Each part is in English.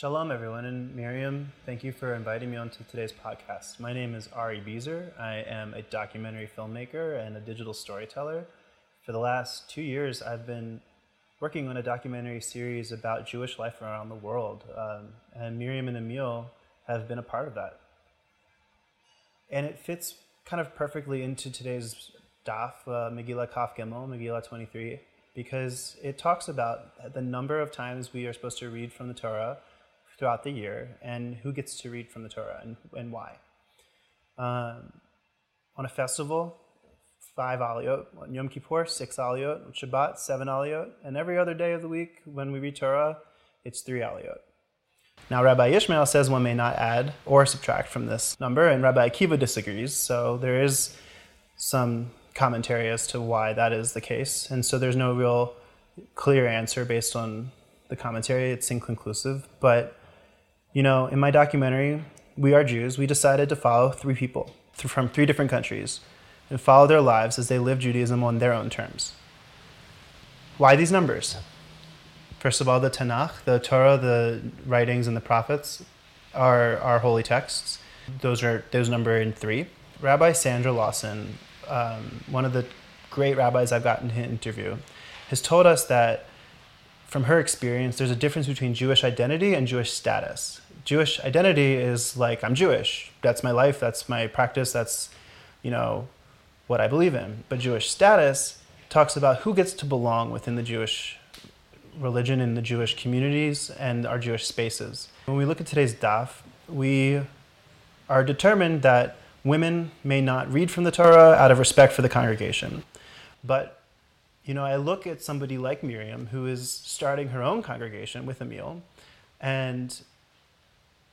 Shalom, everyone, and Miriam, thank you for inviting me onto today's podcast. My name is Ari Beezer. I am a documentary filmmaker and a digital storyteller. For the last two years, I've been working on a documentary series about Jewish life around the world, um, and Miriam and Emil have been a part of that. And it fits kind of perfectly into today's daf, uh, Megillah Kaf Gimel, Megillah 23, because it talks about the number of times we are supposed to read from the Torah throughout the year and who gets to read from the Torah and, and why. Um, on a festival, five aliyot. On Yom Kippur, six aliyot. On Shabbat, seven aliyot. And every other day of the week, when we read Torah, it's three aliyot. Now, Rabbi Ishmael says one may not add or subtract from this number, and Rabbi Akiva disagrees. So there is some commentary as to why that is the case. And so there's no real clear answer based on the commentary. It's inconclusive. But, you know, in my documentary, We Are Jews, we decided to follow three people from three different countries and follow their lives as they live Judaism on their own terms. Why these numbers? First of all, the Tanakh, the Torah, the writings, and the prophets are, our holy texts. Those are those number in three. Rabbi Sandra Lawson, um, one of the great rabbis I've gotten to interview, has told us that from her experience, there's a difference between Jewish identity and Jewish status. Jewish identity is like I'm Jewish. That's my life. That's my practice. That's, you know, what I believe in. But Jewish status talks about who gets to belong within the Jewish religion and the Jewish communities and our Jewish spaces. When we look at today's daf, we are determined that women may not read from the Torah out of respect for the congregation. But, you know, I look at somebody like Miriam who is starting her own congregation with Emil, and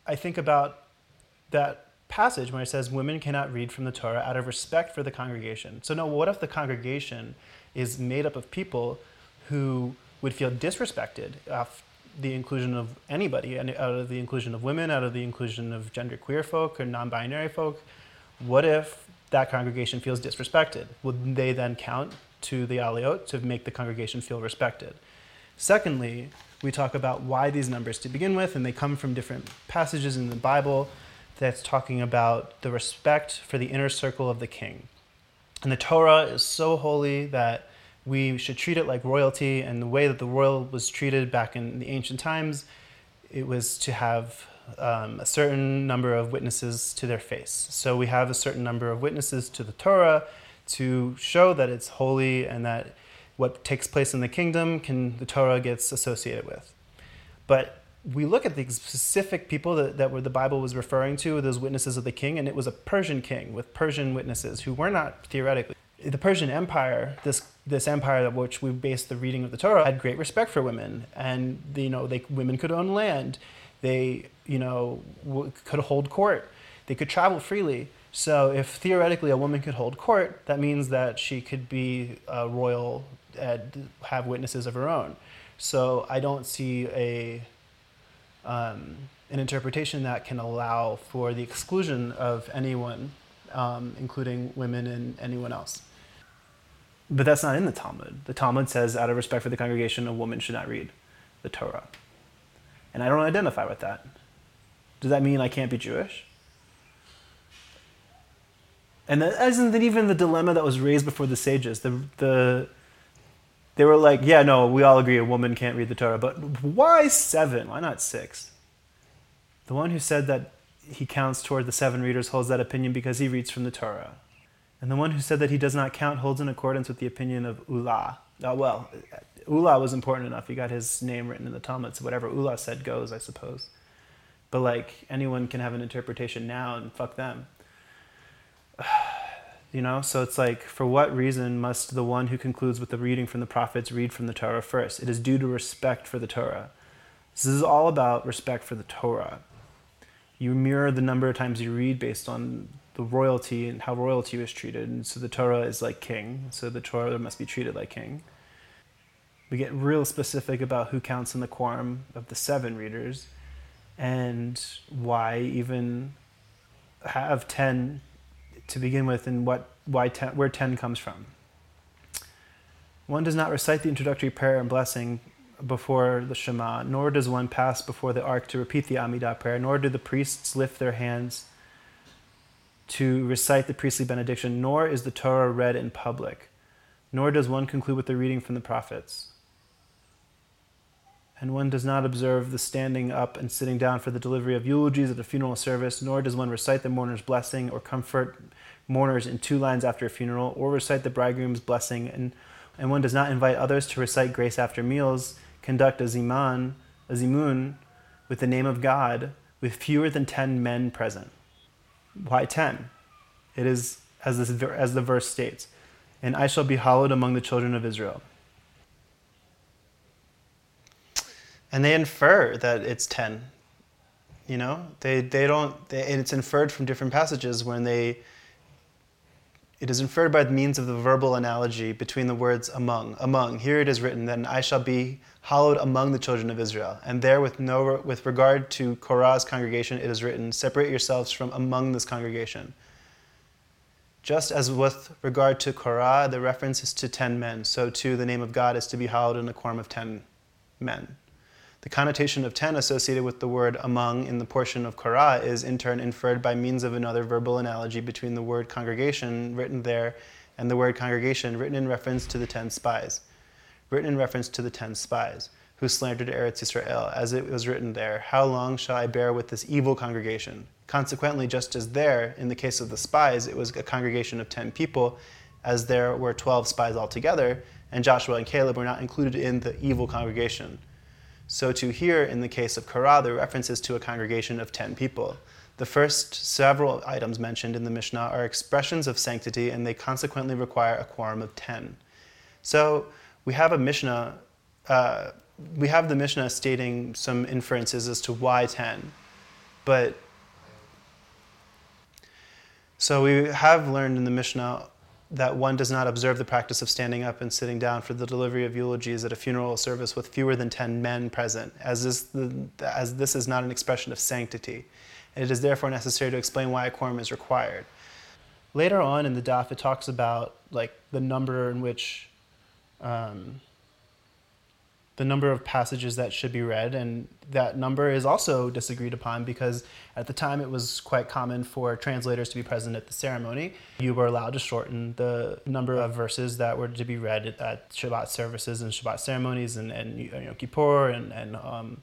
I think about that passage where it says women cannot read from the Torah out of respect for the congregation. So, no, what if the congregation is made up of people who would feel disrespected of the inclusion of anybody, out of the inclusion of women, out of the inclusion of genderqueer folk or non binary folk? What if that congregation feels disrespected? Would they then count to the aliyot to make the congregation feel respected? Secondly, we talk about why these numbers to begin with, and they come from different passages in the Bible that's talking about the respect for the inner circle of the king. And the Torah is so holy that we should treat it like royalty, and the way that the royal was treated back in the ancient times, it was to have um, a certain number of witnesses to their face. So we have a certain number of witnesses to the Torah to show that it's holy and that what takes place in the kingdom can the Torah gets associated with. But we look at the specific people that, that were the Bible was referring to, those witnesses of the king, and it was a Persian king with Persian witnesses who were not theoretically. The Persian Empire, this this empire of which we based the reading of the Torah, had great respect for women, and you know, they women could own land, they you know could hold court, they could travel freely. So if theoretically a woman could hold court, that means that she could be royal and have witnesses of her own. So I don't see a um, an interpretation that can allow for the exclusion of anyone, um, including women and anyone else. But that's not in the Talmud. The Talmud says, out of respect for the congregation, a woman should not read the Torah. And I don't identify with that. Does that mean I can't be Jewish? And that isn't even the dilemma that was raised before the sages. The, the, they were like, yeah, no, we all agree a woman can't read the Torah, but why seven? Why not six? The one who said that he counts toward the seven readers holds that opinion because he reads from the Torah. And the one who said that he does not count holds in accordance with the opinion of Ulla. Uh, oh, well, Ulla was important enough. He got his name written in the Talmud, so whatever Ulla said goes, I suppose. But like anyone can have an interpretation now and fuck them. You know, so it's like, for what reason must the one who concludes with the reading from the prophets read from the Torah first? It is due to respect for the Torah. This is all about respect for the Torah. You mirror the number of times you read based on the royalty and how royalty was treated. And so the Torah is like king, so the Torah must be treated like king. We get real specific about who counts in the quorum of the seven readers and why even have 10 to begin with and what, why ten, where 10 comes from. One does not recite the introductory prayer and blessing before the Shema, nor does one pass before the ark to repeat the Amidah prayer, nor do the priests lift their hands to recite the priestly benediction, nor is the Torah read in public, nor does one conclude with the reading from the prophets. And one does not observe the standing up and sitting down for the delivery of eulogies at a funeral service, nor does one recite the mourner's blessing or comfort mourners in two lines after a funeral, or recite the bridegroom's blessing, and, and one does not invite others to recite grace after meals, conduct a ziman, a zimun, with the name of God, with fewer than ten men present. Why ten? It is as this as the verse states, and I shall be hallowed among the children of Israel. And they infer that it's ten. You know, they they don't. They, it's inferred from different passages when they. It is inferred by the means of the verbal analogy between the words among. Among. Here it is written, then I shall be hallowed among the children of Israel. And there, with, no, with regard to Korah's congregation, it is written, Separate yourselves from among this congregation. Just as with regard to Korah, the reference is to ten men, so too the name of God is to be hallowed in a quorum of ten men. The connotation of ten associated with the word among in the portion of Korah is in turn inferred by means of another verbal analogy between the word congregation written there and the word congregation written in reference to the ten spies written in reference to the ten spies who slandered Eretz Israel, as it was written there, How long shall I bear with this evil congregation? Consequently, just as there, in the case of the spies, it was a congregation of ten people, as there were twelve spies altogether, and Joshua and Caleb were not included in the evil congregation. So, to here, in the case of Korah, the reference is to a congregation of ten people. The first several items mentioned in the Mishnah are expressions of sanctity, and they consequently require a quorum of ten. So, we have a Mishnah, uh, we have the Mishnah stating some inferences as to why 10. But so we have learned in the Mishnah that one does not observe the practice of standing up and sitting down for the delivery of eulogies at a funeral service with fewer than 10 men present, as this, the, as this is not an expression of sanctity. And it is therefore necessary to explain why a quorum is required. Later on in the daf, it talks about like the number in which um, the number of passages that should be read, and that number is also disagreed upon because at the time it was quite common for translators to be present at the ceremony. You were allowed to shorten the number of verses that were to be read at Shabbat services and Shabbat ceremonies and, and Yom Kippur and, and um,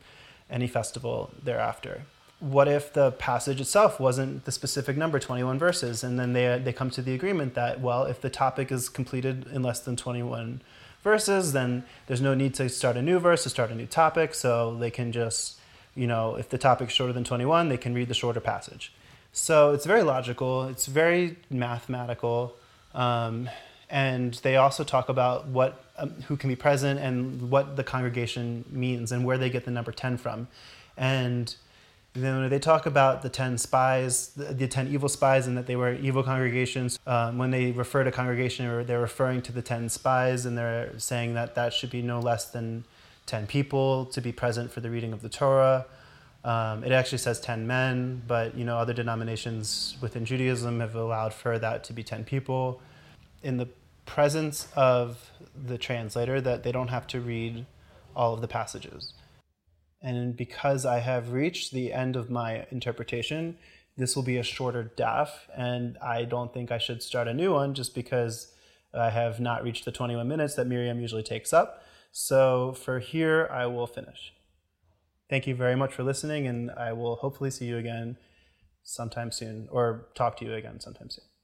any festival thereafter. What if the passage itself wasn't the specific number, 21 verses, and then they, they come to the agreement that, well, if the topic is completed in less than 21 verses, then there's no need to start a new verse to start a new topic. So they can just, you know, if the topic's shorter than 21, they can read the shorter passage. So it's very logical, it's very mathematical. Um, and they also talk about what um, who can be present and what the congregation means and where they get the number 10 from. And then when they talk about the 10 spies, the, the 10 evil spies, and that they were evil congregations, um, when they refer to congregation, they're referring to the 10 spies, and they're saying that that should be no less than 10 people to be present for the reading of the Torah. Um, it actually says 10 men, but you know other denominations within Judaism have allowed for that to be 10 people. In the presence of the translator, that they don't have to read all of the passages. And because I have reached the end of my interpretation, this will be a shorter daf, and I don't think I should start a new one just because I have not reached the 21 minutes that Miriam usually takes up. So for here, I will finish. Thank you very much for listening, and I will hopefully see you again sometime soon, or talk to you again sometime soon.